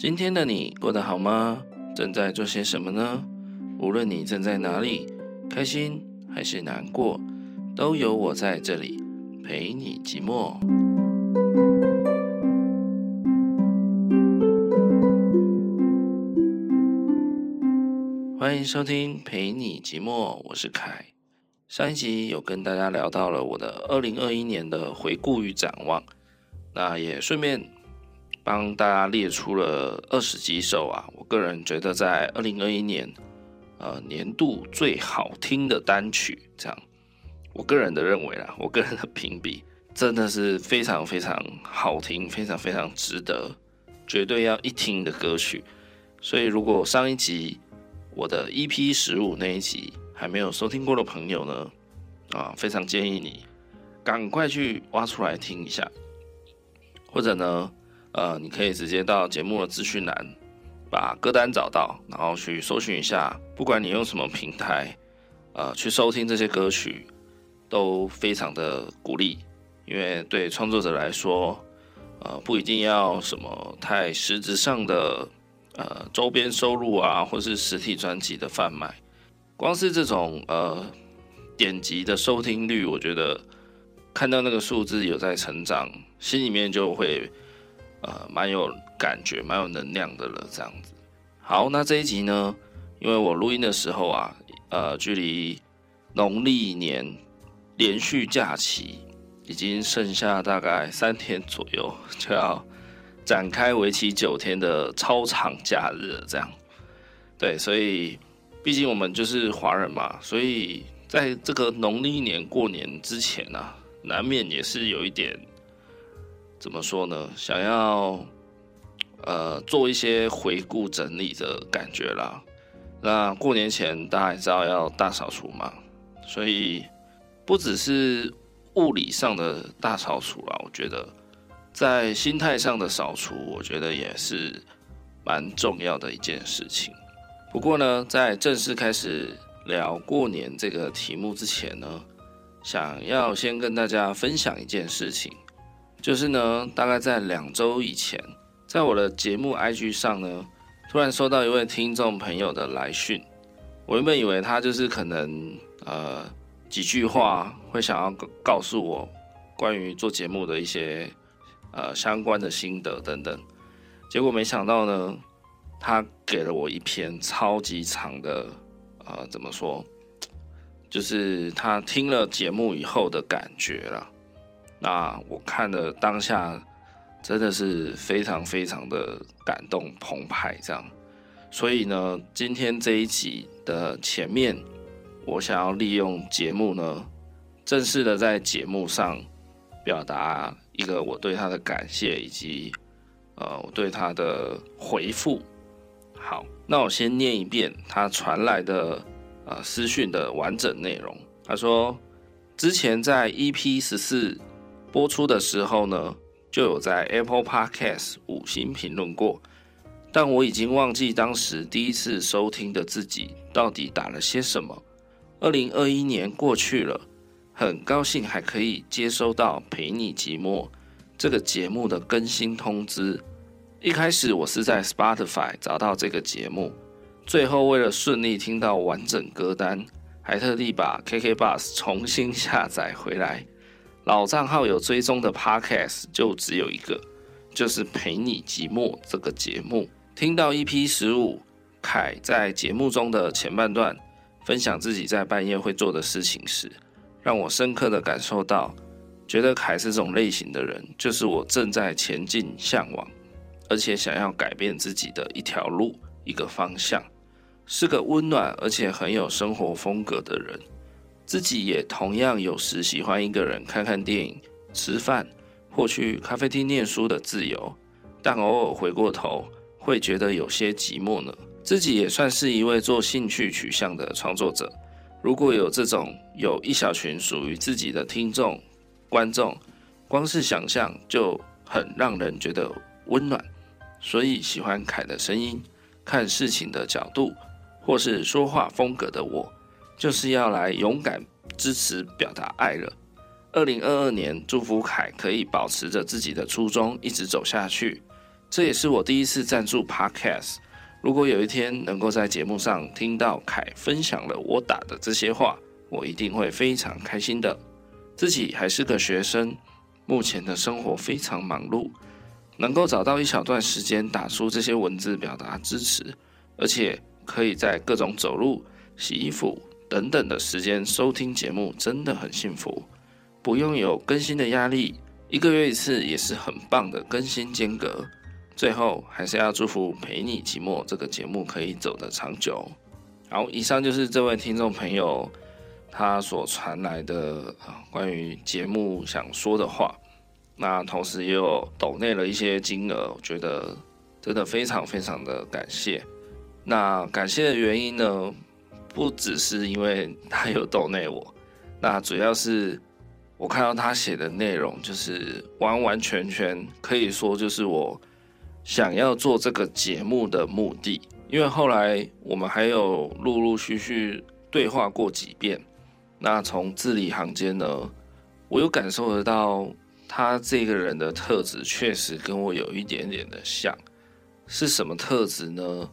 今天的你过得好吗？正在做些什么呢？无论你正在哪里，开心还是难过，都有我在这里陪你寂寞。欢迎收听陪你寂寞，我是凯。上一集有跟大家聊到了我的二零二一年的回顾与展望，那也顺便。帮大家列出了二十几首啊，我个人觉得在二零二一年，呃，年度最好听的单曲，这样，我个人的认为啦，我个人的评比真的是非常非常好听，非常非常值得，绝对要一听的歌曲。所以，如果上一集我的 EP 十五那一集还没有收听过的朋友呢，啊，非常建议你赶快去挖出来听一下，或者呢。呃，你可以直接到节目的资讯栏，把歌单找到，然后去搜寻一下。不管你用什么平台，呃，去收听这些歌曲，都非常的鼓励。因为对创作者来说，呃，不一定要什么太实质上的呃周边收入啊，或是实体专辑的贩卖，光是这种呃点击的收听率，我觉得看到那个数字有在成长，心里面就会。呃，蛮有感觉，蛮有能量的了，这样子。好，那这一集呢，因为我录音的时候啊，呃，距离农历年连续假期已经剩下大概三天左右，就要展开为期九天的超长假日，这样。对，所以毕竟我们就是华人嘛，所以在这个农历年过年之前啊，难免也是有一点。怎么说呢？想要呃做一些回顾整理的感觉啦。那过年前大家知道要大扫除嘛，所以不只是物理上的大扫除啦，我觉得在心态上的扫除，我觉得也是蛮重要的一件事情。不过呢，在正式开始聊过年这个题目之前呢，想要先跟大家分享一件事情。就是呢，大概在两周以前，在我的节目 IG 上呢，突然收到一位听众朋友的来讯。我原本以为他就是可能呃几句话会想要告诉我关于做节目的一些呃相关的心得等等，结果没想到呢，他给了我一篇超级长的呃怎么说，就是他听了节目以后的感觉啦。那我看了当下，真的是非常非常的感动澎湃，这样。所以呢，今天这一集的前面，我想要利用节目呢，正式的在节目上表达一个我对他的感谢，以及呃我对他的回复。好，那我先念一遍他传来的呃私讯的完整内容。他说，之前在 EP 十四。播出的时候呢，就有在 Apple Podcast 五星评论过，但我已经忘记当时第一次收听的自己到底打了些什么。二零二一年过去了，很高兴还可以接收到陪你寂寞这个节目的更新通知。一开始我是在 Spotify 找到这个节目，最后为了顺利听到完整歌单，还特地把 KK Bus 重新下载回来。老账号有追踪的 Podcast 就只有一个，就是陪你寂寞这个节目。听到 EP 十五，凯在节目中的前半段分享自己在半夜会做的事情时，让我深刻的感受到，觉得凯是这种类型的人，就是我正在前进、向往，而且想要改变自己的一条路、一个方向，是个温暖而且很有生活风格的人。自己也同样有时喜欢一个人看看电影、吃饭或去咖啡厅念书的自由，但偶尔回过头会觉得有些寂寞呢。自己也算是一位做兴趣取向的创作者，如果有这种有一小群属于自己的听众、观众，光是想象就很让人觉得温暖。所以喜欢凯的声音、看事情的角度或是说话风格的我。就是要来勇敢支持、表达爱了。二零二二年，祝福凯可以保持着自己的初衷，一直走下去。这也是我第一次赞助 Podcast。如果有一天能够在节目上听到凯分享了我打的这些话，我一定会非常开心的。自己还是个学生，目前的生活非常忙碌，能够找到一小段时间打出这些文字表达支持，而且可以在各种走路、洗衣服等等的时间收听节目，真的很幸福。不用有更新的压力，一个月一次也是很棒的更新间隔。最后还是要祝福陪你寂寞这个节目可以走得长久。好，以上就是这位听众朋友他所传来的关于节目想说的话。那同时也有抖内了一些金额，我觉得真的非常非常的感谢。那感谢的原因呢，不只是因为他有逗内我，那主要是我看到他写的内容，就是完完全全可以说就是我。想要做这个节目的目的，因为后来我们还有陆陆续续对话过几遍。那从字里行间呢，我有感受得到他这个人的特质，确实跟我有一点点的像。是什么特质呢？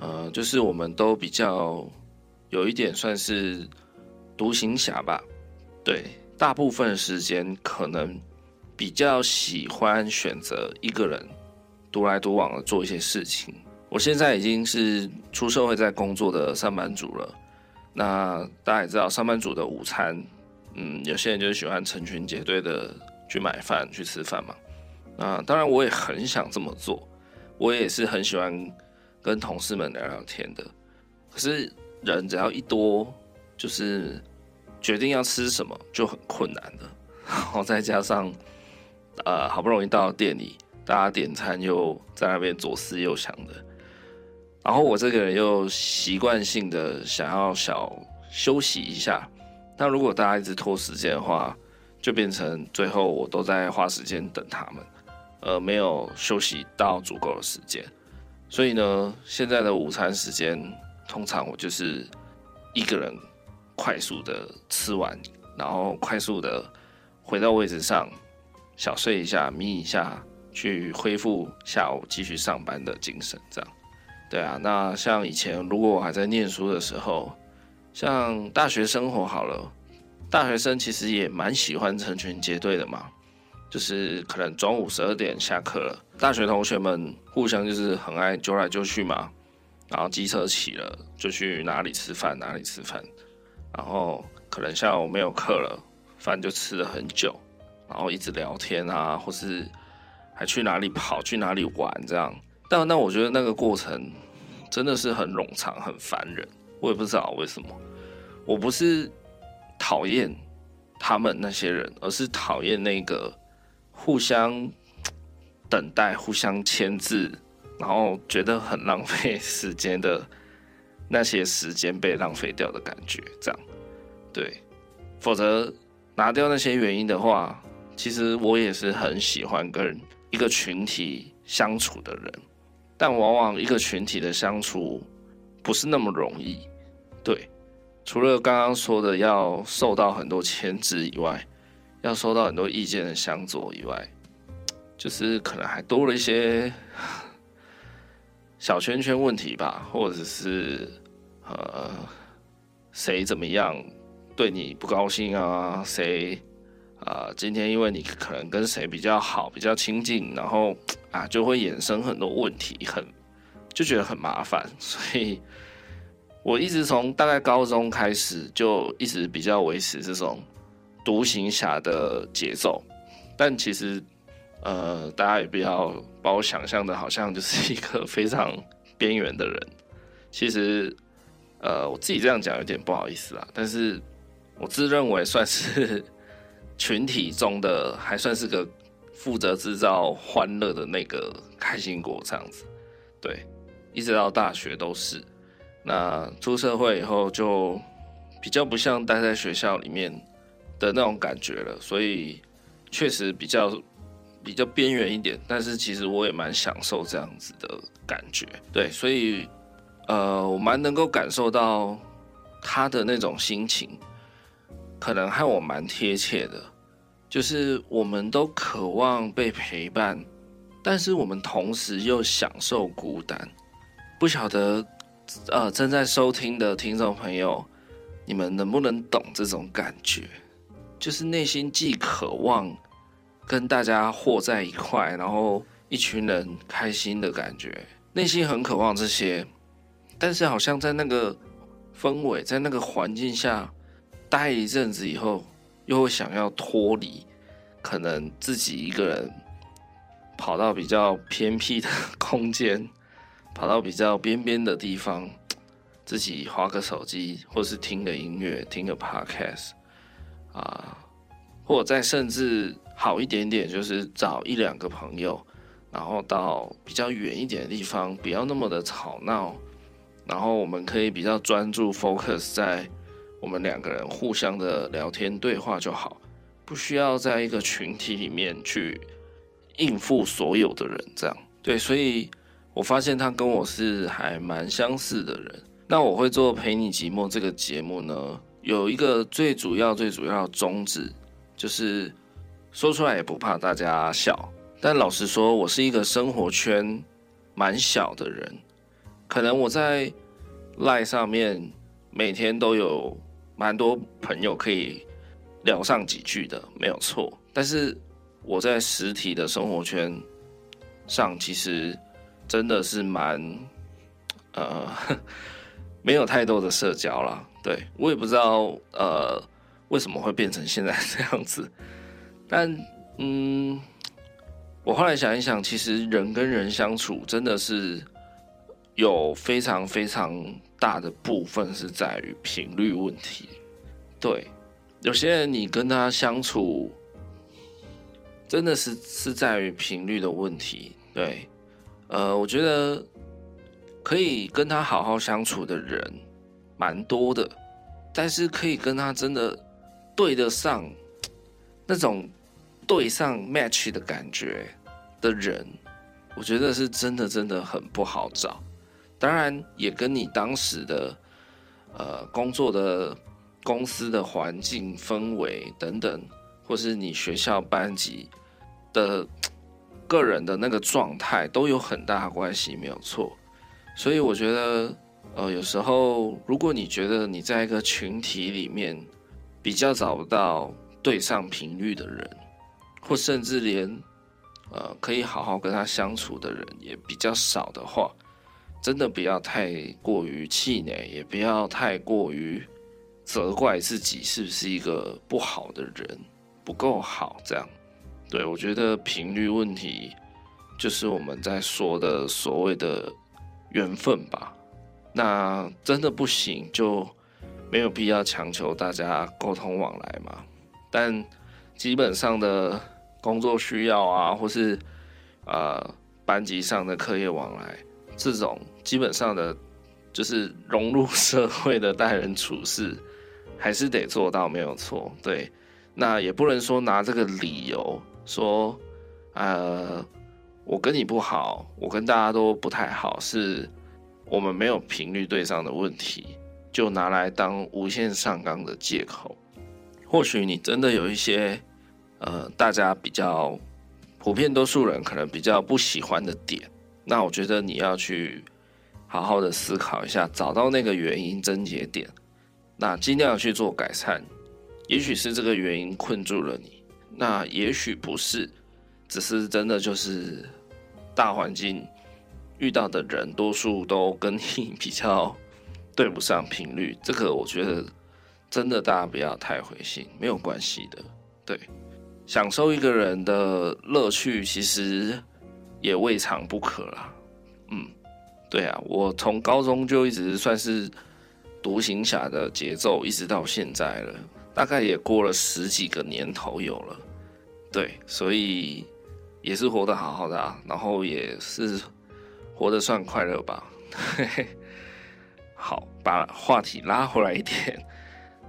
呃，就是我们都比较有一点算是独行侠吧。对，大部分时间可能比较喜欢选择一个人。独来独往的做一些事情。我现在已经是出社会在工作的上班族了。那大家也知道，上班族的午餐，嗯，有些人就是喜欢成群结队的去买饭去吃饭嘛。那当然，我也很想这么做，我也是很喜欢跟同事们聊聊天的。可是人只要一多，就是决定要吃什么就很困难了。然后再加上，呃，好不容易到店里。大家点餐又在那边左思右想的，然后我这个人又习惯性的想要小休息一下，那如果大家一直拖时间的话，就变成最后我都在花时间等他们，呃，没有休息到足够的时间。所以呢，现在的午餐时间通常我就是一个人快速的吃完，然后快速的回到位置上，小睡一下，眯一下。去恢复下午继续上班的精神，这样，对啊。那像以前，如果我还在念书的时候，像大学生活好了，大学生其实也蛮喜欢成群结队的嘛。就是可能中午十二点下课了，大学同学们互相就是很爱揪来揪去嘛。然后机车骑了就去哪里吃饭，哪里吃饭。然后可能下午没有课了，饭就吃了很久，然后一直聊天啊，或是。还去哪里跑，去哪里玩，这样。但那我觉得那个过程真的是很冗长，很烦人。我也不知道为什么。我不是讨厌他们那些人，而是讨厌那个互相 等待、互相牵制，然后觉得很浪费 时间的那些时间被浪费掉的感觉。这样，对。否则拿掉那些原因的话，其实我也是很喜欢跟。一个群体相处的人，但往往一个群体的相处不是那么容易。对，除了刚刚说的要受到很多牵制以外，要受到很多意见的相左以外，就是可能还多了一些小圈圈问题吧，或者是呃，谁怎么样对你不高兴啊？谁？啊、呃，今天因为你可能跟谁比较好，比较亲近，然后啊，就会衍生很多问题，很就觉得很麻烦。所以，我一直从大概高中开始，就一直比较维持这种独行侠的节奏。但其实，呃，大家也不要把我想象的好像就是一个非常边缘的人。其实，呃，我自己这样讲有点不好意思啦，但是我自认为算是。群体中的还算是个负责制造欢乐的那个开心果这样子，对，一直到大学都是。那出社会以后就比较不像待在学校里面的那种感觉了，所以确实比较比较边缘一点。但是其实我也蛮享受这样子的感觉，对，所以呃，我蛮能够感受到他的那种心情。可能和我蛮贴切的，就是我们都渴望被陪伴，但是我们同时又享受孤单。不晓得，呃，正在收听的听众朋友，你们能不能懂这种感觉？就是内心既渴望跟大家和在一块，然后一群人开心的感觉，内心很渴望这些，但是好像在那个氛围，在那个环境下待一阵子以后，又会想要脱离，可能自己一个人跑到比较偏僻的空间，跑到比较边边的地方，自己划个手机，或是听个音乐，听个 podcast。啊，或者再甚至好一点点，就是找一两个朋友，然后到比较远一点的地方，不要那么的吵闹，然后我们可以比较专注 focus 在我们两个人互相的聊天对话就好，不需要在一个群体里面去应付所有的人，这样。对，所以我发现他跟我是还蛮相似的人。那我会做陪你寂寞这个节目呢，有一个最主要、最主要宗旨，就是说出来也不怕大家笑。但老实说，我是一个生活圈蛮小的人，可能我在 LINE 上面每天都有蛮多朋友可以聊上几句的，没有错。但是我在实体的生活圈上，其实真的是蛮呃，没有太多的社交了。对，我也不知道，呃，为什么会变成现在这样子，但嗯，我后来想一想，其实人跟人相处真的是有非常非常大的部分是在于频率问题。对，有些人你跟他相处，真的是是在于频率的问题。对，呃，我觉得可以跟他好好相处的人。蛮多的，但是可以跟他真的对得上那种对上 match 的感觉的人，我觉得是真的真的很不好找。当然，也跟你当时的呃工作的公司的环境氛围等等，或是你学校班级的个人的那个状态都有很大关系，没有错。所以我觉得。呃，有时候如果你觉得你在一个群体里面比较找不到对上频率的人，或甚至连呃可以好好跟他相处的人也比较少的话，真的不要太过于气馁，也不要太过于责怪自己是不是一个不好的人，不够好这样。对，我觉得频率问题就是我们在说的所谓的缘分吧。那真的不行，就没有必要强求大家沟通往来嘛。但基本上的工作需要啊，或是呃班级上的课业往来，这种基本上的，就是融入 社会的待人处事，还是得做到，没有错。对，那也不能说拿这个理由说，呃，我跟你不好，我跟大家都不太好，是。我们没有频率对上的问题，就拿来当无限上纲的借口。或许你真的有一些，呃，大家比较普遍多数人可能比较不喜欢的点，那我觉得你要去好好的思考一下，找到那个原因症结点，那尽量去做改善。也许是这个原因困住了你，那也许不是，只是真的就是大环境。遇到的人多数都跟你比较对不上频率，这个我觉得真的大家不要太灰心，没有关系的。对，享受一个人的乐趣其实也未尝不可啦。嗯，对啊，我从高中就一直算是独行侠的节奏，一直到现在了，大概也过了十几个年头有了。对，所以也是活得好好的啊，然后也是。活得算快乐吧，嘿嘿。好，把话题拉回来一点。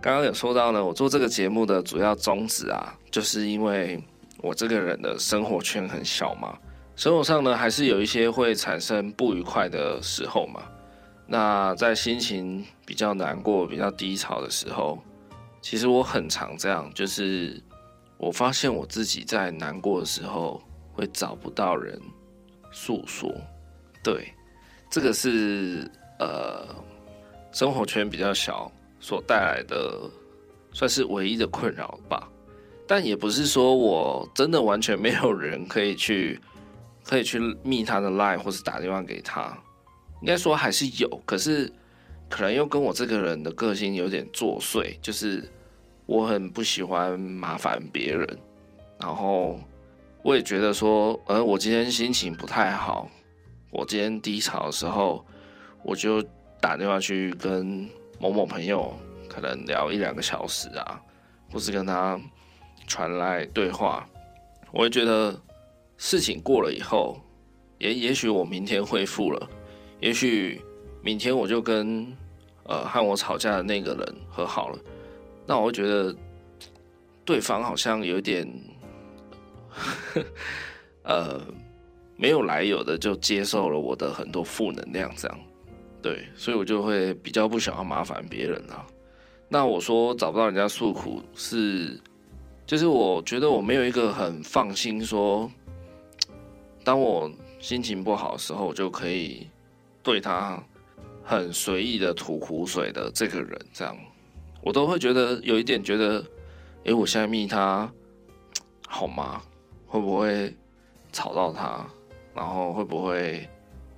刚刚有说到呢，我做这个节目的主要宗旨啊，就是因为我这个人的生活圈很小嘛，生活上呢还是有一些会产生不愉快的时候嘛。那在心情比较难过、比较低潮的时候，其实我很常这样，就是我发现我自己在难过的时候会找不到人诉说。对，这个是呃生活圈比较小所带来的，算是唯一的困扰吧。但也不是说我真的完全没有人可以去，可以去密他的 line 或是打电话给他。应该说还是有，可是可能又跟我这个人的个性有点作祟，就是我很不喜欢麻烦别人。然后我也觉得说，呃，我今天心情不太好，我今天低潮的时候，我就打电话去跟某某朋友，可能聊一两个小时啊，或是跟他。传来对话，我会觉得事情过了以后，也也许我明天恢复了，也许明天我就跟呃和我吵架的那个人和好了，那我会觉得对方好像有点 呃没有来由的就接受了我的很多负能量，这样对，所以我就会比较不想要麻烦别人啊。那我说找不到人家诉苦是。就是我觉得我没有一个很放心说，当我心情不好的时候，我就可以对他很随意的吐苦水的这个人，这样我都会觉得有一点觉得，诶，我现在密他好吗？会不会吵到他？然后会不会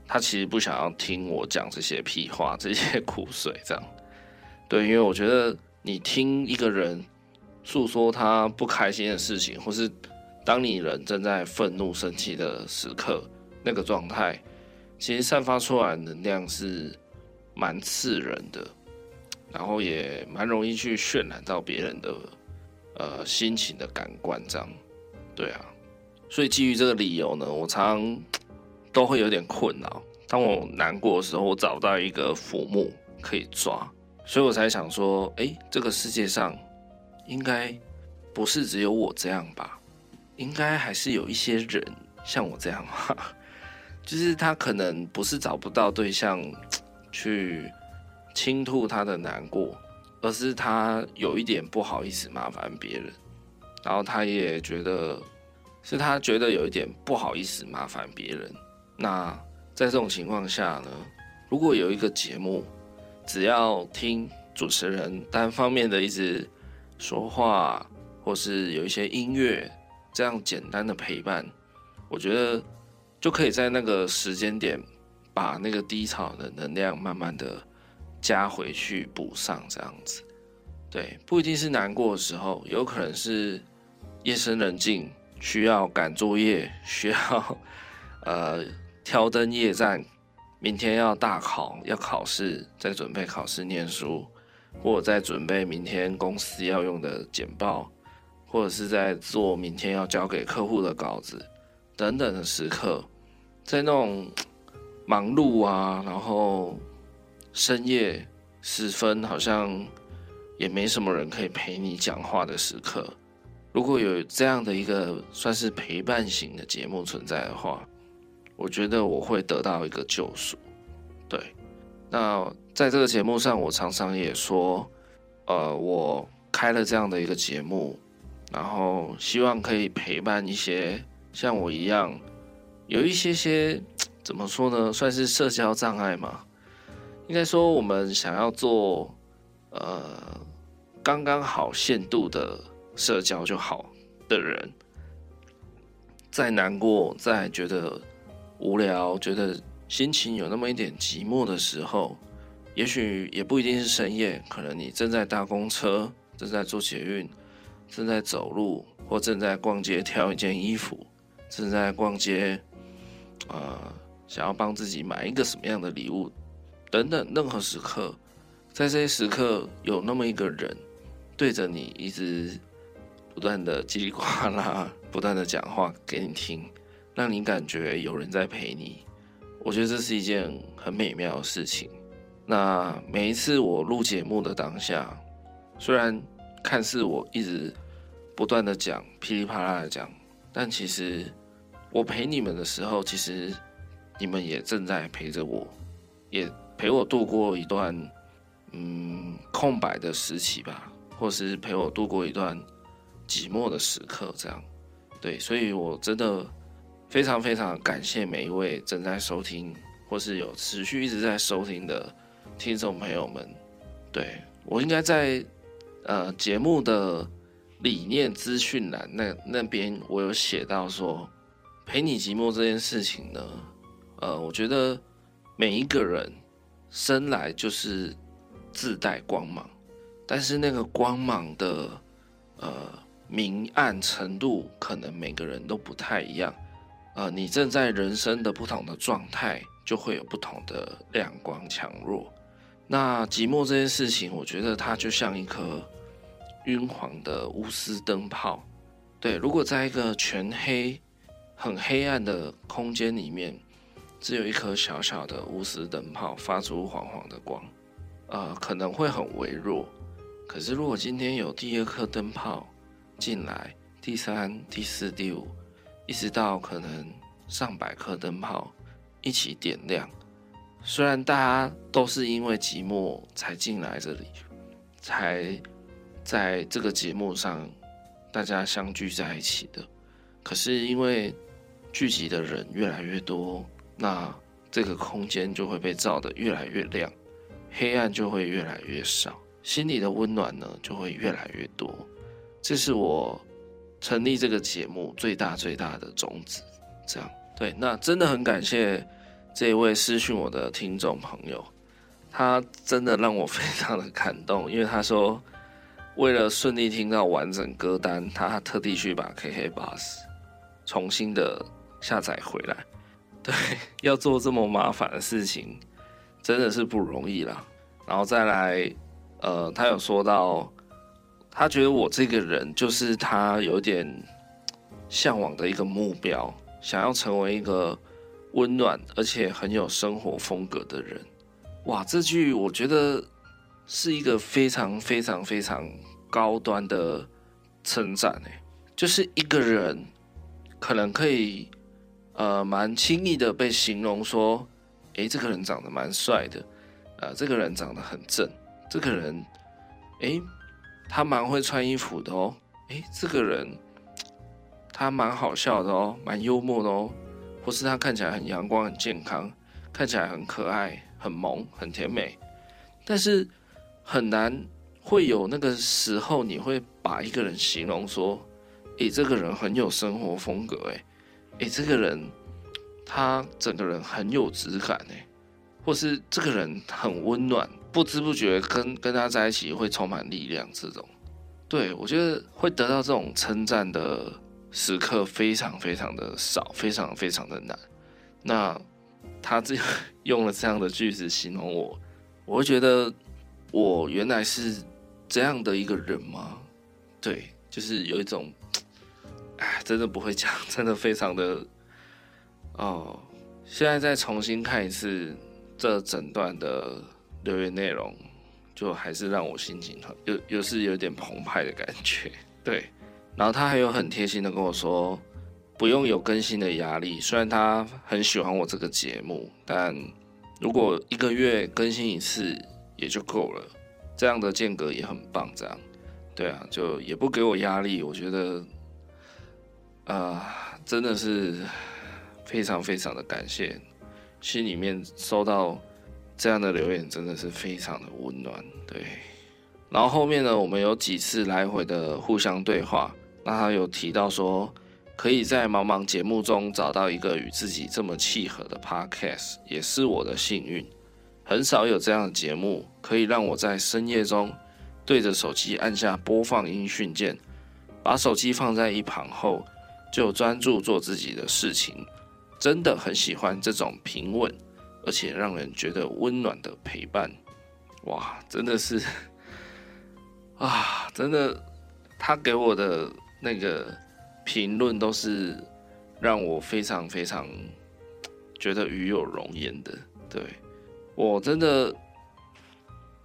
他其实不想要听我讲这些屁话、这些苦水？这样对，因为我觉得你听一个人。诉说他不开心的事情，或是当你人正在愤怒、生气的时刻，那个状态，其实散发出来的能量是蛮刺人的，然后也蛮容易去渲染到别人的呃心情的感官，这样，对啊，所以基于这个理由呢，我常常都会有点困扰。当我难过的时候，我找到一个浮木可以抓，所以我才想说，哎，这个世界上。应该不是只有我这样吧？应该还是有一些人像我这样？就是他可能不是找不到对象去倾吐他的难过，而是他有一点不好意思麻烦别人，然后他也觉得是他觉得有一点不好意思麻烦别人。那在这种情况下呢，如果有一个节目，只要听主持人单方面的一直。说话，或是有一些音乐，这样简单的陪伴，我觉得就可以在那个时间点，把那个低潮的能量慢慢的加回去，补上这样子。对，不一定是难过的时候，有可能是夜深人静，需要赶作业，需要呃挑灯夜战，明天要大考，要考试，在准备考试念书。或者在准备明天公司要用的简报，或者是在做明天要交给客户的稿子等等的时刻，在那种忙碌啊，然后深夜时分好像也没什么人可以陪你讲话的时刻，如果有这样的一个算是陪伴型的节目存在的话，我觉得我会得到一个救赎。对，那。在这个节目上，我常常也说，呃，我开了这样的一个节目，然后希望可以陪伴一些像我一样有一些些怎么说呢，算是社交障碍嘛。应该说，我们想要做呃刚刚好限度的社交就好的人，再难过、再觉得无聊、觉得心情有那么一点寂寞的时候。也许也不一定是深夜，可能你正在搭公车，正在坐捷运，正在走路，或正在逛街挑一件衣服，正在逛街，呃，想要帮自己买一个什么样的礼物，等等，任何时刻，在这些时刻，有那么一个人对着你一直不断的叽里呱啦，不断的讲话给你听，让你感觉有人在陪你，我觉得这是一件很美妙的事情。那每一次我录节目的当下，虽然看似我一直不断的讲噼里啪啦的讲，但其实我陪你们的时候，其实你们也正在陪着我，也陪我度过一段嗯空白的时期吧，或是陪我度过一段寂寞的时刻，这样。对，所以我真的非常非常感谢每一位正在收听或是有持续一直在收听的听众朋友们。对，我应该在呃节目的理念资讯栏那那边，我有写到说，陪你寂寞这件事情呢，呃，我觉得每一个人生来就是自带光芒，但是那个光芒的呃明暗程度，可能每个人都不太一样。呃，你正在人生的不同的状态，就会有不同的亮光强弱。那寂寞这件事情，我觉得它就像一颗晕黄的钨丝灯泡。对，如果在一个全黑、很黑暗的空间里面，只有一颗小小的钨丝灯泡发出黄黄的光，呃，可能会很微弱。可是如果今天有第二颗灯泡进来，第三、第四、第五，一直到可能上百颗灯泡一起点亮。虽然大家都是因为寂寞才进来这里，才在这个节目上大家相聚在一起的，可是因为聚集的人越来越多，那这个空间就会被照得越来越亮，黑暗就会越来越少，心里的温暖呢就会越来越多。这是我成立这个节目最大最大的宗旨。这样对，那真的很感谢。这位私讯我的听众朋友，他真的让我非常的感动，因为他说，为了顺利听到完整歌单，他特地去把 KKBOX 重新的下载回来。对，要做这么麻烦的事情，真的是不容易啦。然后再来，呃，他有说到，他觉得我这个人就是他有点向往的一个目标，想要成为一个。温暖而且很有生活风格的人，哇！这句我觉得是一个非常非常非常高端的称赞诶，就是一个人可能可以呃蛮轻易的被形容说，诶，这个人长得蛮帅的，呃，这个人长得很正，这个人，诶，他蛮会穿衣服的哦，诶，这个人他蛮好笑的哦，蛮幽默的哦。或是他看起来很阳光、很健康，看起来很可爱、很萌、很甜美，但是很难会有那个时候，你会把一个人形容说：“诶，这个人很有生活风格，诶，诶，这个人他整个人很有质感，诶，或是这个人很温暖，不知不觉跟跟他在一起会充满力量。”这种，对，我觉得会得到这种称赞的。时刻非常非常的少，非常非常的难。那他这用了这样的句子形容我，我会觉得我原来是这样的一个人吗？对，就是有一种，哎，真的不会讲，真的非常的哦。现在再重新看一次这整段的留言内容，就还是让我心情很又又是有点澎湃的感觉，对。然后他还有很贴心的跟我说，不用有更新的压力。虽然他很喜欢我这个节目，但如果一个月更新一次也就够了，这样的间隔也很棒。这样，对啊，就也不给我压力。我觉得，啊、真的是非常非常的感谢，心里面收到这样的留言，真的是非常的温暖。对，然后后面呢，我们有几次来回的互相对话。那他有提到说，可以在茫茫节目中找到一个与自己这么契合的 podcast，也是我的幸运。很少有这样的节目可以让我在深夜中对着手机按下播放音讯键，把手机放在一旁后就专注做自己的事情。真的很喜欢这种平稳而且让人觉得温暖的陪伴。哇，真的是啊，真的，他给我的。那个评论都是让我非常非常觉得与有荣焉的。对，我真的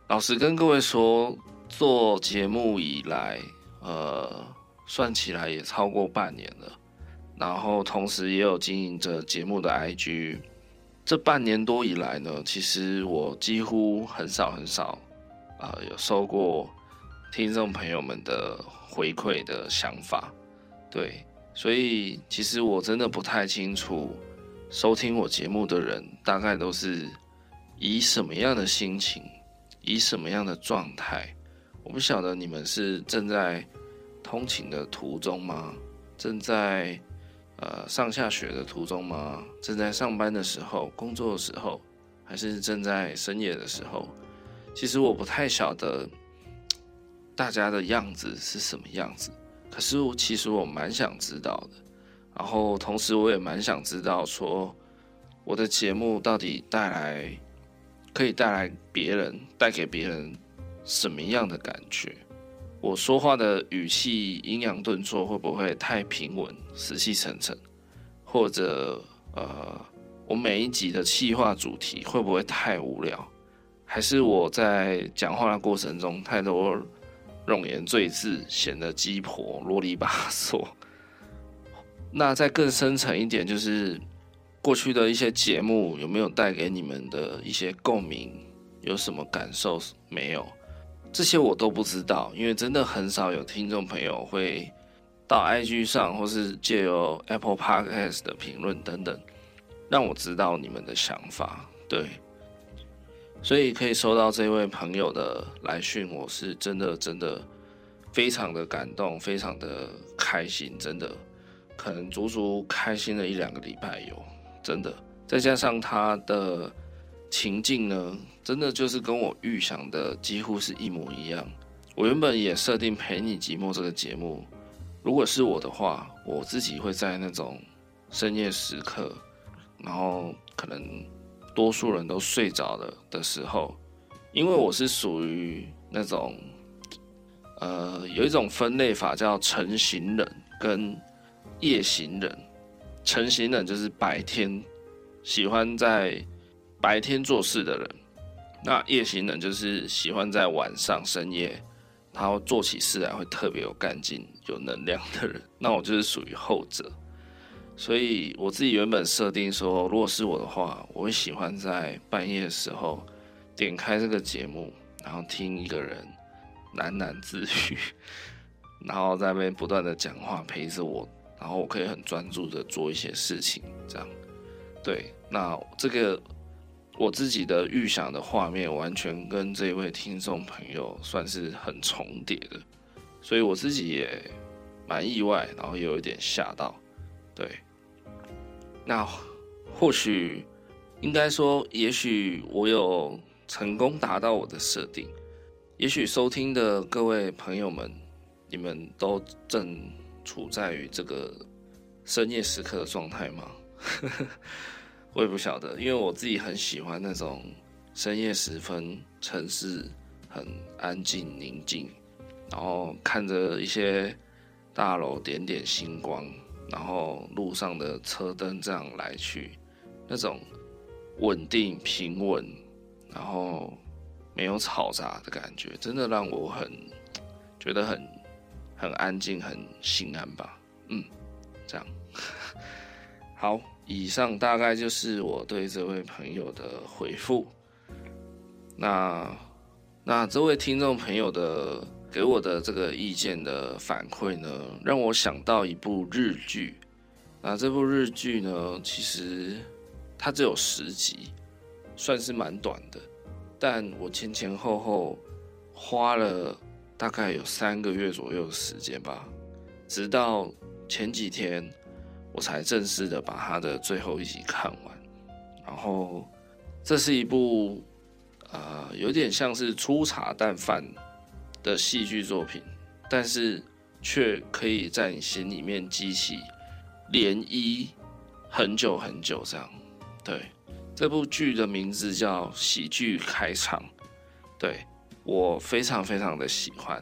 老实跟各位说，做节目以来，呃，算起来也超过半年了。然后同时也有经营着节目的 IG。这半年多以来呢，其实我几乎很少很少啊，呃，有收过听众朋友们的。回馈的想法，对，所以其实我真的不太清楚，收听我节目的人大概都是以什么样的心情，以什么样的状态。我不晓得你们是正在通勤的途中吗？正在呃上下学的途中吗？正在上班的时候、工作的时候，还是正在深夜的时候？其实我不太晓得大家的样子是什么样子，可是我其实我蛮想知道的。然后同时我也蛮想知道说我的节目到底带来可以带来别人带给别人什么样的感觉？我说话的语气阴阳顿挫会不会太平稳、死气沉沉？或者呃，我每一集的企划主题会不会太无聊？还是我在讲话的过程中太多冗言赘字，显得鸡婆、啰里吧嗦？那再更深层一点，就是过去的一些节目有没有带给你们的一些共鸣？有什么感受没有？这些我都不知道，因为真的很少有听众朋友会到 IG 上，或是借由 Apple Podcast 的评论等等，让我知道你们的想法。对，所以可以收到这位朋友的来讯，我是真的真的非常的感动，非常的开心，真的可能足足开心了一两个礼拜有，真的，再加上他的。情境呢，真的就是跟我预想的几乎是一模一样。我原本也设定陪你寂寞这个节目，如果是我的话，我自己会在那种深夜时刻，然后可能多数人都睡着了的时候，因为我是属于那种，呃，有一种分类法叫晨型人跟夜行人。晨型人就是白天喜欢在。白天做事的人，那夜行人就是喜欢在晚上深夜，然后做起事来会特别有干劲、有能量的人。那我就是属于后者，所以我自己原本设定说，如果是我的话，我会喜欢在半夜的时候点开这个节目，然后听一个人喃喃自语，然后在那边不断的讲话陪着我，然后我可以很专注的做一些事情，这样。对，那这个。我自己的预想的画面完全跟这位听众朋友算是很重叠的，所以我自己也蛮意外，然后也有一点吓到。对，那或许应该说，也许我有成功达到我的设定，也许收听的各位朋友们，你们都正处在于这个深夜时刻的状态吗？我也不晓得，因为我自己很喜欢那种深夜时分，城市很安静宁静，然后看着一些大楼点点星光，然后路上的车灯这样来去，那种稳定平稳，然后没有嘈杂的感觉，真的让我很觉得很很安静，很心安吧。嗯，这样 好。以上大概就是我对这位朋友的回复。那那这位听众朋友的给我的这个意见的反馈呢，让我想到一部日剧。那这部日剧呢，其实它只有十集，算是蛮短的。但我前前后后花了大概有三个月左右的时间吧，直到前几天。我才正式的把他的最后一集看完，然后这是一部呃有点像是粗茶淡饭的戏剧作品，但是却可以在你心里面激起涟漪很久很久这样。对，这部剧的名字叫《喜剧开场》，对，我非常非常的喜欢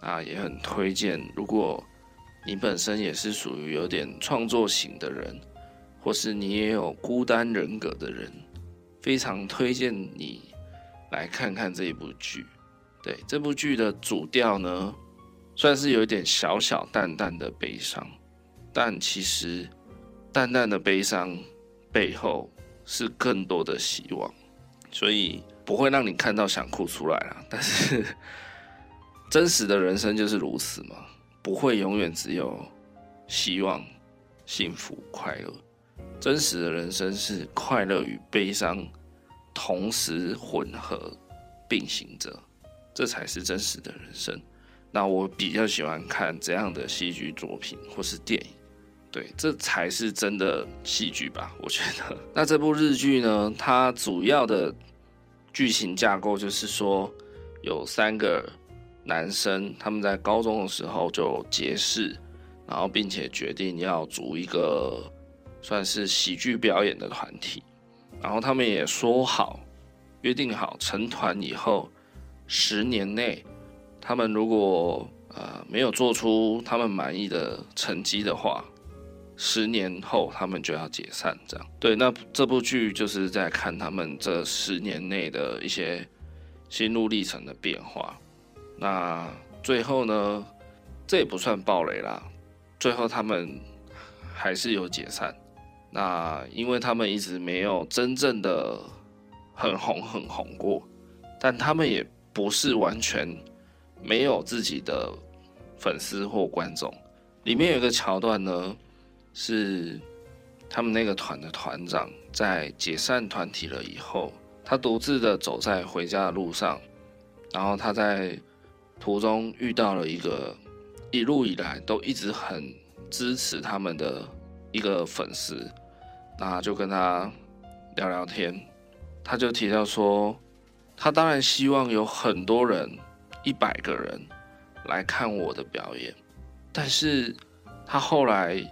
啊，也很推荐，如果。你本身也是属于有点创作型的人，或是你也有孤单人格的人，非常推荐你来看看这一部剧。对，这部剧的主调呢，算是有一点小小淡淡的悲伤，但其实淡淡的悲伤背后是更多的希望，所以不会让你看到想哭出来啦。但是 真实的人生就是如此嘛。不会永远只有希望幸福快乐。真实的人生是快乐与悲伤同时混合并行着，这才是真实的人生。那我比较喜欢看这样的戏剧作品或是电影，对，这才是真的戏剧吧？我觉得。那这部日剧呢，它主要的剧情架构就是说，有三个男生，他们在高中的时候就结识，然后并且决定要组一个。算是喜剧表演的团体，然后他们也说好，约定好成团以后，十年内，他们如果呃没有做出他们满意的成绩的话，十年后他们就要解散。这样对，那这部剧就是在看他们这十年内的一些心路历程的变化。那最后呢，这也不算暴雷啦，最后他们还是有解散。那因为他们一直没有真正的很红很红过，但他们也不是完全没有自己的粉丝或观众。里面有一个桥段呢，是他们那个团的团长在解散团体了以后，他独自的走在回家的路上，然后他在途中遇到了一个一路以来都一直很支持他们的一个粉丝。那就跟他聊聊天，他就提到说，他当然希望有很多人，一百个人来看我的表演，但是他后来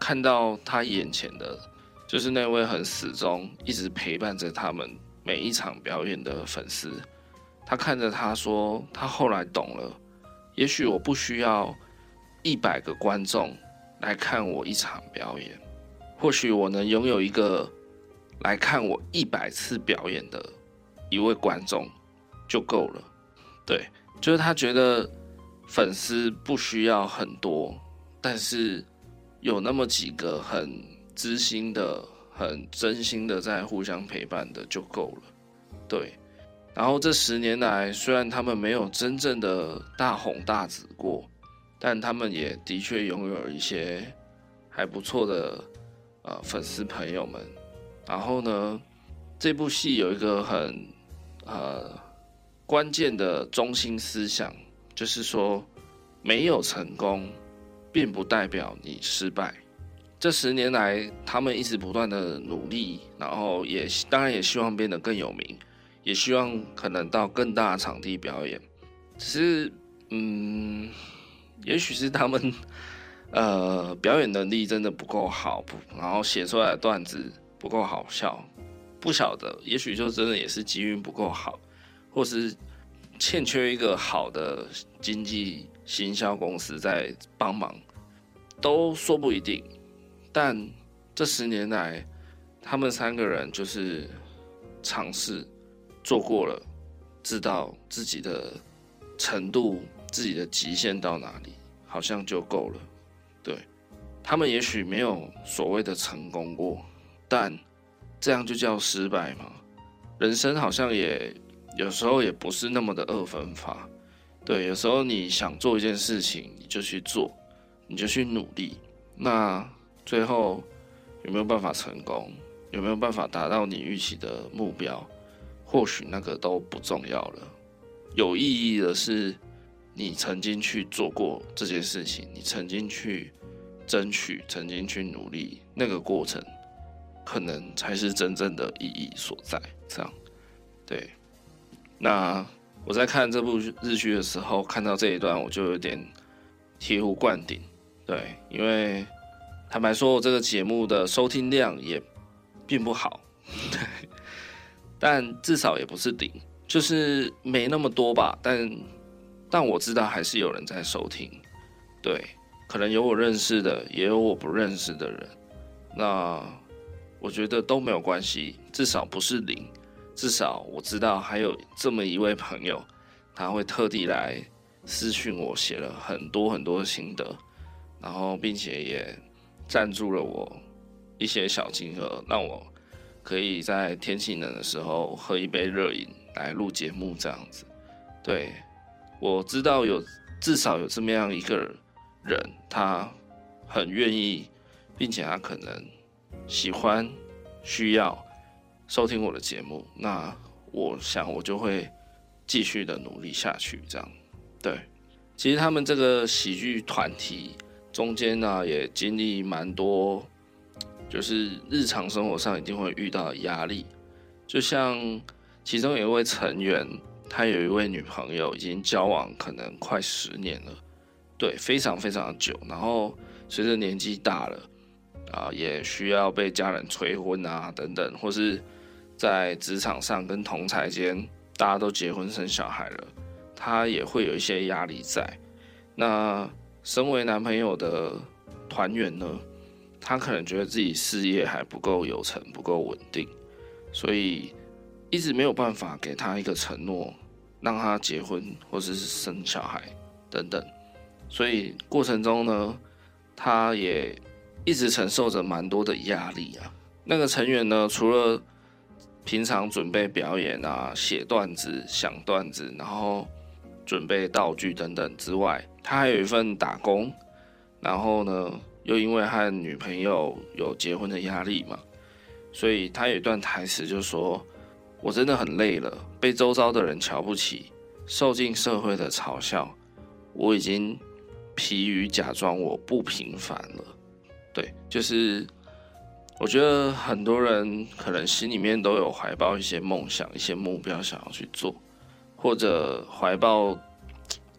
看到他眼前的，就是那位很死忠，一直陪伴着他们每一场表演的粉丝，他看着他说，他后来懂了，也许我不需要一百个观众来看我一场表演。或许我能拥有一个来看我一百次表演的一位观众就够了。对，就是他觉得粉丝不需要很多，但是有那么几个很知心的、很真心的在互相陪伴的就够了。对，然后这十年来，虽然他们没有真正的大红大紫过，但他们也的确拥有一些还不错的。呃，粉丝朋友们，然后呢，这部戏有一个很呃关键的中心思想，就是说，没有成功，并不代表你失败。这十年来，他们一直不断的努力，然后也当然也希望变得更有名，也希望可能到更大的场地表演。只是，嗯，也许是他们。呃，表演能力真的不够好，不，然后写出来的段子不够好笑，不晓得，也许就真的也是机运不够好，或是欠缺一个好的经纪行销公司在帮忙，都说不一定。但这十年来，他们三个人就是尝试做过了，知道自己的程度、自己的极限到哪里，好像就够了。对，他们也许没有所谓的成功过，但这样就叫失败吗？人生好像也有时候也不是那么的二分法。对，有时候你想做一件事情，你就去做，你就去努力。那最后有没有办法成功？有没有办法达到你预期的目标？或许那个都不重要了。有意义的是，你曾经去做过这件事情，你曾经去。争取，曾经去努力，那个过程，可能才是真正的意义所在。这样，对。那我在看这部日剧的时候，看到这一段，我就有点醍醐灌顶。对，因为坦白说，我这个节目的收听量也并不好，对，但至少也不是顶，就是没那么多吧。但但我知道还是有人在收听，对。可能有我认识的，也有我不认识的人。那我觉得都没有关系，至少不是零。至少我知道还有这么一位朋友，他会特地来私讯我，写了很多很多的心得，然后并且也赞助了我一些小金额，让我可以在天气冷的时候喝一杯热饮来录节目这样子。对，我知道有至少有这么样一个人。他很愿意，并且他可能喜欢、需要收听我的节目，那我想我就会继续的努力下去。这样，对，其实他们这个喜剧团体中间呢，也经历蛮多，就是日常生活上一定会遇到压力，就像其中有一位成员。他有一位女朋友，已经交往可能快十年了，对，非常非常久。然后随着年纪大了，啊，也需要被家人催婚啊，等等，或是在职场上跟同侪间，大家都结婚生小孩了，他也会有一些压力在。那身为男朋友的团员呢，他可能觉得自己事业还不够有成，不够稳定，所以。一直没有办法给他一个承诺，让他结婚或者是生小孩等等，所以过程中呢，他也一直承受着蛮多的压力啊。那个成员呢，除了平常准备表演啊、写段子、想段子，然后准备道具等等之外，他还有一份打工，然后呢，又因为和女朋友有结婚的压力嘛，所以他有一段台词就说。我真的很累了，被周遭的人瞧不起，受尽社会的嘲笑，我已经疲于假装我不平凡了。对，就是我觉得很多人可能心里面都有怀抱一些梦想、一些目标想要去做，或者怀抱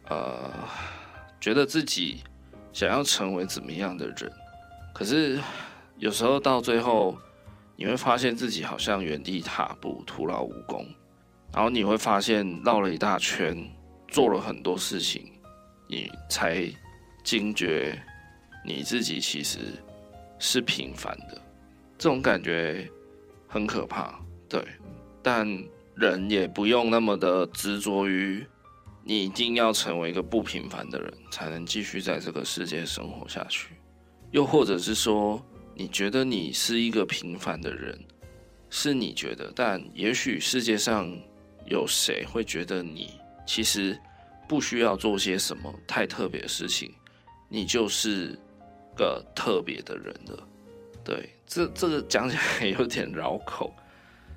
呃，觉得自己想要成为怎么样的人，可是有时候到最后。你会发现自己好像原地踏步，徒劳无功。然后你会发现绕了一大圈，做了很多事情，你才惊觉你自己其实是平凡的。这种感觉很可怕，对。但人也不用那么的执着于你一定要成为一个不平凡的人，才能继续在这个世界生活下去。又或者是说，你觉得你是一个平凡的人，是你觉得，但也许世界上有谁会觉得你其实不需要做些什么太特别的事情，你就是个特别的人了。对，这这个讲起来有点绕口，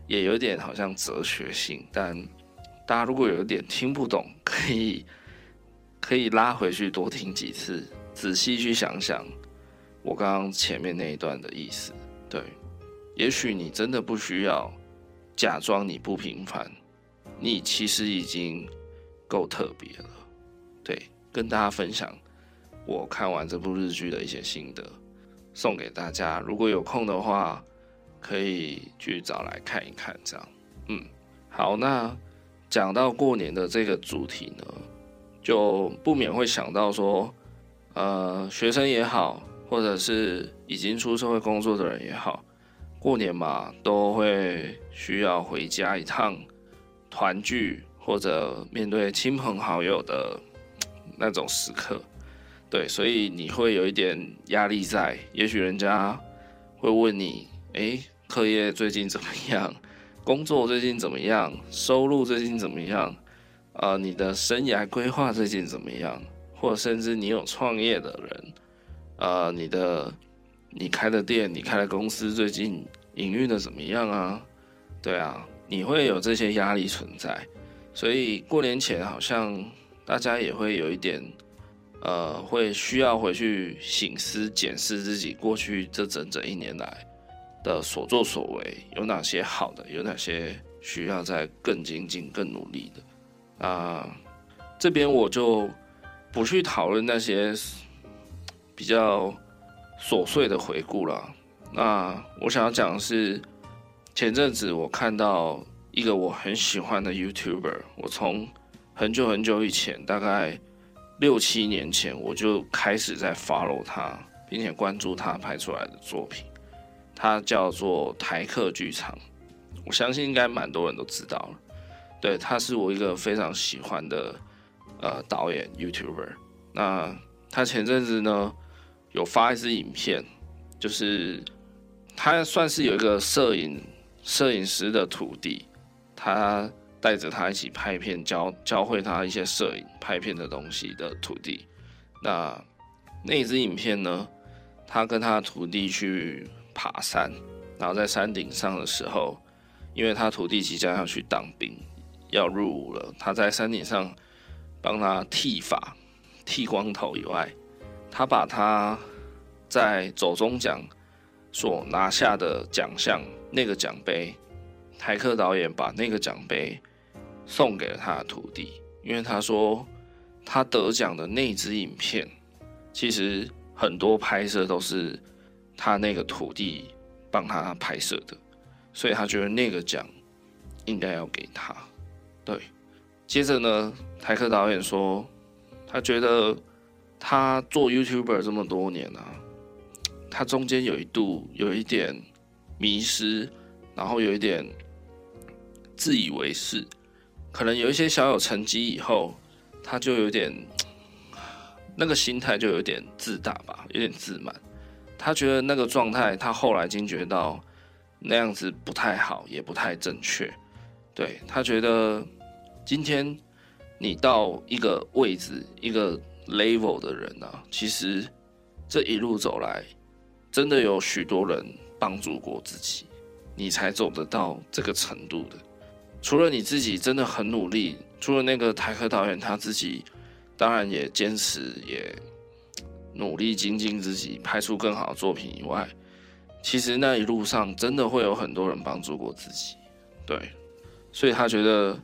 也有点好像哲学性，但大家如果有点听不懂，可以可以拉回去多听几次，仔细去想想。我刚刚前面那一段的意思，对，也许你真的不需要假装你不平凡，你其实已经够特别了。对，跟大家分享我看完这部日剧的一些心得，送给大家。如果有空的话，可以去找来看一看。这样，嗯，好，那讲到过年的这个主题呢，就不免会想到说，呃，学生也好。或者是已经出社会工作的人也好，过年嘛，都会需要回家一趟团聚，或者面对亲朋好友的那种时刻。对，所以你会有一点压力在。也许人家会问你：“诶，课业最近怎么样？工作最近怎么样？收入最近怎么样？呃，你的生涯规划最近怎么样？或者甚至你有创业的人。”呃，你的你开的店，你开的公司最近营运的怎么样啊？对啊，你会有这些压力存在，所以过年前好像大家也会有一点，呃，会需要回去省思、检视自己过去这整整一年来的所作所为，有哪些好的，有哪些需要再更精进、更努力的。啊、这边我就不去讨论那些。比较琐碎的回顾了。那我想要讲的是，前阵子我看到一个我很喜欢的 YouTuber，我从很久很久以前，大概六七年前，我就开始在 follow 他，并且关注他拍出来的作品。他叫做台客剧场，我相信应该蛮多人都知道了。对，他是我一个非常喜欢的呃导演 YouTuber。那他前阵子呢，有发一支影片，就是他算是有一个摄影摄影师的徒弟，他带着他一起拍片，教教会他一些摄影拍片的东西的徒弟。那那一支影片呢，他跟他徒弟去爬山，然后在山顶上的时候，因为他徒弟即将要去当兵，要入伍了，他在山顶上帮他剃发、剃光头以外，他把他在走中奖所拿下的奖项那个奖杯，台客导演把那个奖杯送给了他的徒弟，因为他说他得奖的那支影片，其实很多拍摄都是他那个徒弟帮他拍摄的，所以他觉得那个奖应该要给他。对，接着呢，台客导演说，他觉得他做 YouTuber 这么多年啊，他中间有一度有一点迷失，然后有一点自以为是，可能有一些小有成绩以后，他就有点那个心态就有点自大吧，有点自满。他觉得那个状态，他后来惊觉到那样子不太好，也不太正确。对，他觉得，今天你到一个位置、一个 level 的人啊，其实这一路走来，真的有许多人帮助过自己，你才走得到这个程度的。除了你自己真的很努力，除了那个台客导演他自己，当然也坚持，也努力精进自己，拍出更好的作品以外，其实那一路上真的会有很多人帮助过自己，对。所以他觉得，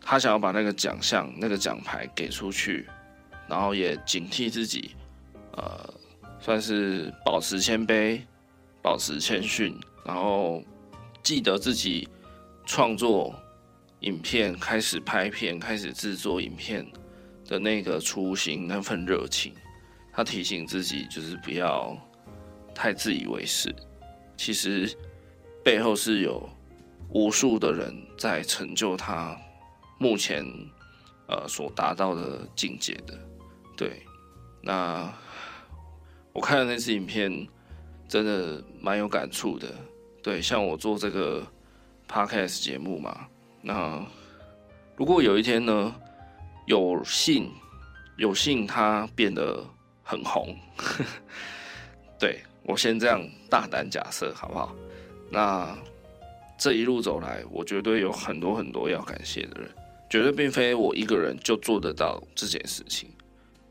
他想要把那个奖项、那个奖牌给出去，然后也警惕自己，呃，算是保持谦卑，保持谦逊，然后记得自己创作影片、开始拍片、开始制作影片的那个初心、那份热情。他提醒自己，就是不要太自以为是，其实背后是有。无数的人在成就他目前呃所达到的境界的，对，那我看了那支影片，真的蛮有感触的。对，像我做这个 podcast 节目嘛，那如果有一天呢，有幸有幸他变得很红，对，我先这样大胆假设好不好？那。这一路走来，我绝对有很多很多要感谢的人，绝对并非我一个人就做得到这件事情，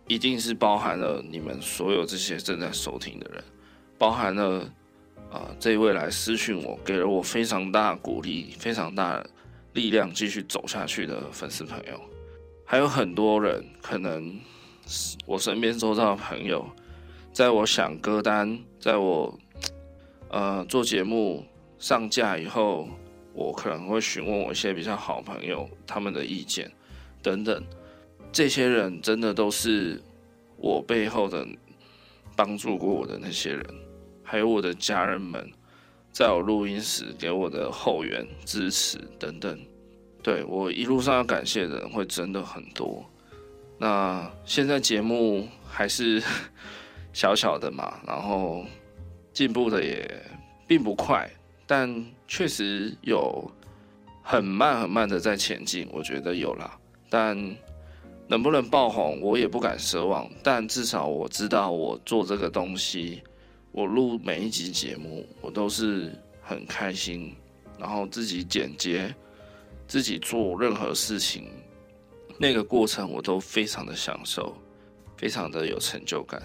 一定是包含了你们所有这些正在收听的人，包含了啊、这一位来私讯我，给了我非常大鼓励、非常大力量继续走下去的粉丝朋友，还有很多人，可能我身边周遭的朋友，在我想歌单，在我呃做节目。上架以后，我可能会询问我一些比较好朋友他们的意见，等等。这些人真的都是我背后的帮助过我的那些人，还有我的家人们，在我录音时给我的后援支持等等。对，我一路上要感谢的人会真的很多。那现在节目还是 小小的嘛，然后进步的也并不快。但确实有很慢很慢的在前进，我觉得有啦。但能不能爆红，我也不敢奢望。但至少我知道，我做这个东西，我录每一集节目，我都是很开心。然后自己剪接，自己做任何事情，那个过程我都非常的享受，非常的有成就感。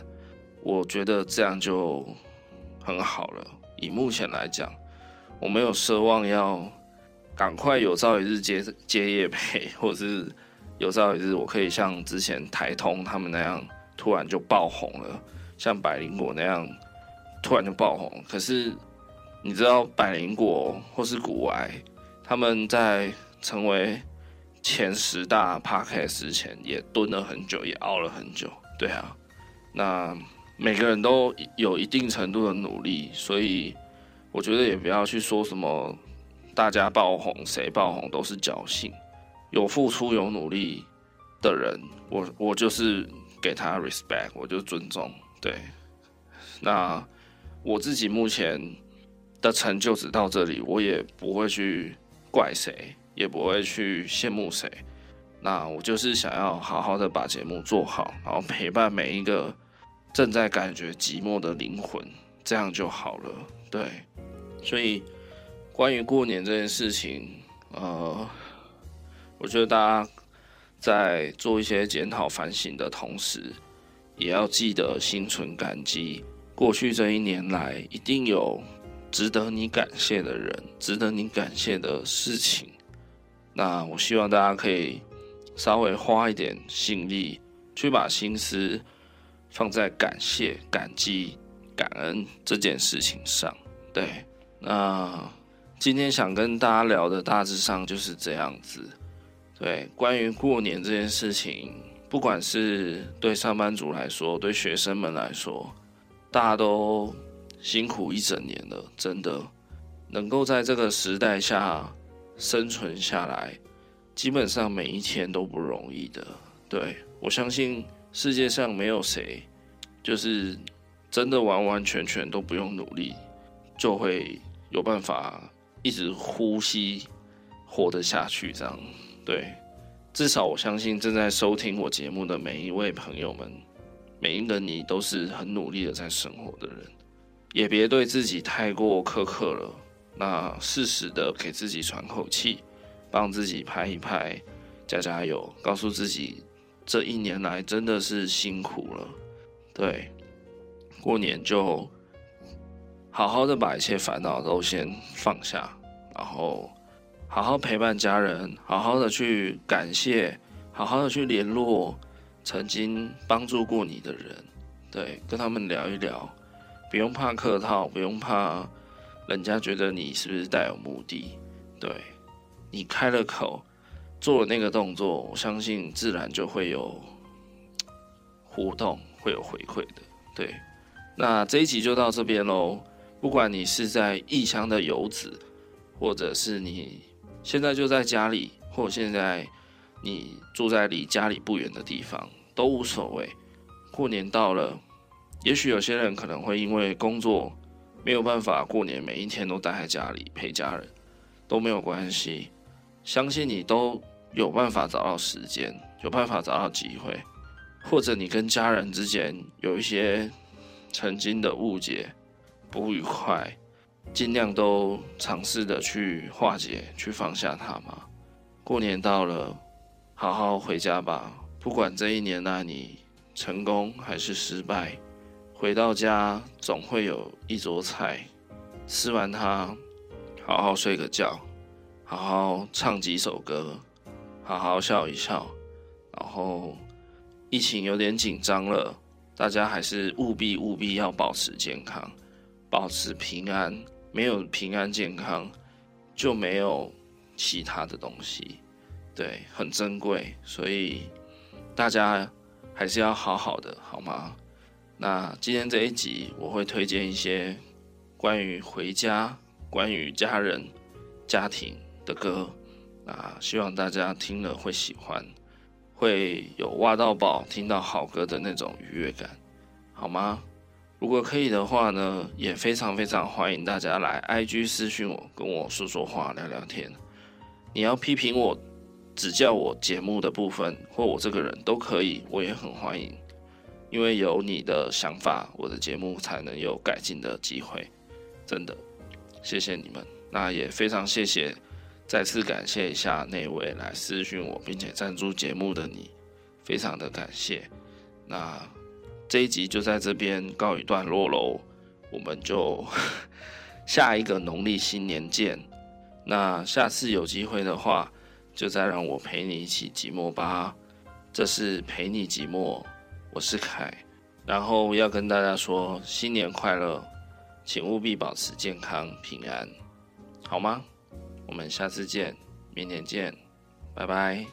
我觉得这样就很好了。以目前来讲。我没有奢望要赶快有朝一日接接业配，或者是有朝一日我可以像之前台通他们那样突然就爆红了，像百灵果那样突然就爆红。可是你知道百灵果或是古癌，他们在成为前十大 Podcast 之前也蹲了很久，也熬了很久。对啊，那每个人都有一定程度的努力，所以。我觉得也不要去说什么，大家爆红谁爆红都是侥幸，有付出有努力的人，我我就是给他 respect，我就尊重。对，那我自己目前的成就只到这里，我也不会去怪谁，也不会去羡慕谁。那我就是想要好好的把节目做好，然后陪伴每一个正在感觉寂寞的灵魂，这样就好了。对，所以关于过年这件事情，呃，我觉得大家在做一些检讨反省的同时，也要记得心存感激。过去这一年来，一定有值得你感谢的人，值得你感谢的事情。那我希望大家可以稍微花一点心力，去把心思放在感谢、感激、感恩这件事情上。对，那今天想跟大家聊的大致上就是这样子。对，关于过年这件事情，不管是对上班族来说，对学生们来说。大家都辛苦一整年了，真的能够在这个时代下生存下来，基本上每一天都不容易的。对，我相信世界上没有谁就是真的完完全全都不用努力，就会有办法一直呼吸活得下去。这样，对，至少我相信正在收听我节目的每一位朋友们。每一个你都是很努力的在生活的人，也别对自己太过苛刻了。那适时的给自己喘口气，帮自己拍一拍，加加油，告诉自己这一年来真的是辛苦了。对，过年就好好的把一切烦恼都先放下，然后好好陪伴家人，好好的去感谢，好好的去联络。曾经帮助过你的人，对，跟他们聊一聊，不用怕客套，不用怕人家觉得你是不是带有目的，对，你开了口，做了那个动作，我相信自然就会有互动，会有回馈的，对。那这一集就到这边喽。不管你是在异乡的游子，或者是你现在就在家里，或现在。你住在离家里不远的地方都无所谓。过年到了，也许有些人可能会因为工作没有办法过年每一天都待在家里陪家人，都没有关系。相信你都有办法找到时间，有办法找到机会，或者你跟家人之间有一些曾经的误解、不愉快，尽量都尝试的去化解、去放下它嘛。过年到了。好好回家吧，不管这一年来你成功还是失败，回到家总会有一桌菜，吃完它，好好睡个觉，好好唱几首歌，好好笑一笑，然后疫情有点紧张了，大家还是务必务必要保持健康，保持平安，没有平安健康，就没有其他的东西。对，很珍贵，所以大家还是要好好的，好吗？那今天这一集我会推荐一些关于回家、关于家人、家庭的歌，那希望大家听了会喜欢，会有挖到宝、听到好歌的那种愉悦感，好吗？如果可以的话呢，也非常非常欢迎大家来 IG 私讯我，跟我说说话、聊聊天。你要批评我。指教我节目的部分，或我这个人都可以，我也很欢迎，因为有你的想法，我的节目才能有改进的机会。真的，谢谢你们。那也非常谢谢，再次感谢一下那位来私讯我并且赞助节目的你，非常的感谢。那这一集就在这边告一段落喽，我们就 下一个农历新年见。那下次有机会的话。就再让我陪你一起寂寞吧，这是陪你寂寞，我是凯，然后要跟大家说新年快乐，请务必保持健康平安，好吗？我们下次见，明年见，拜拜。